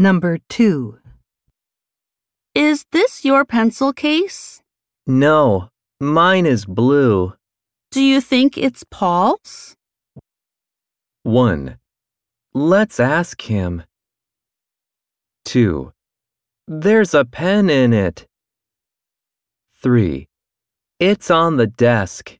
Number 2. Is this your pencil case? No, mine is blue. Do you think it's Paul's? 1. Let's ask him. 2. There's a pen in it. 3. It's on the desk.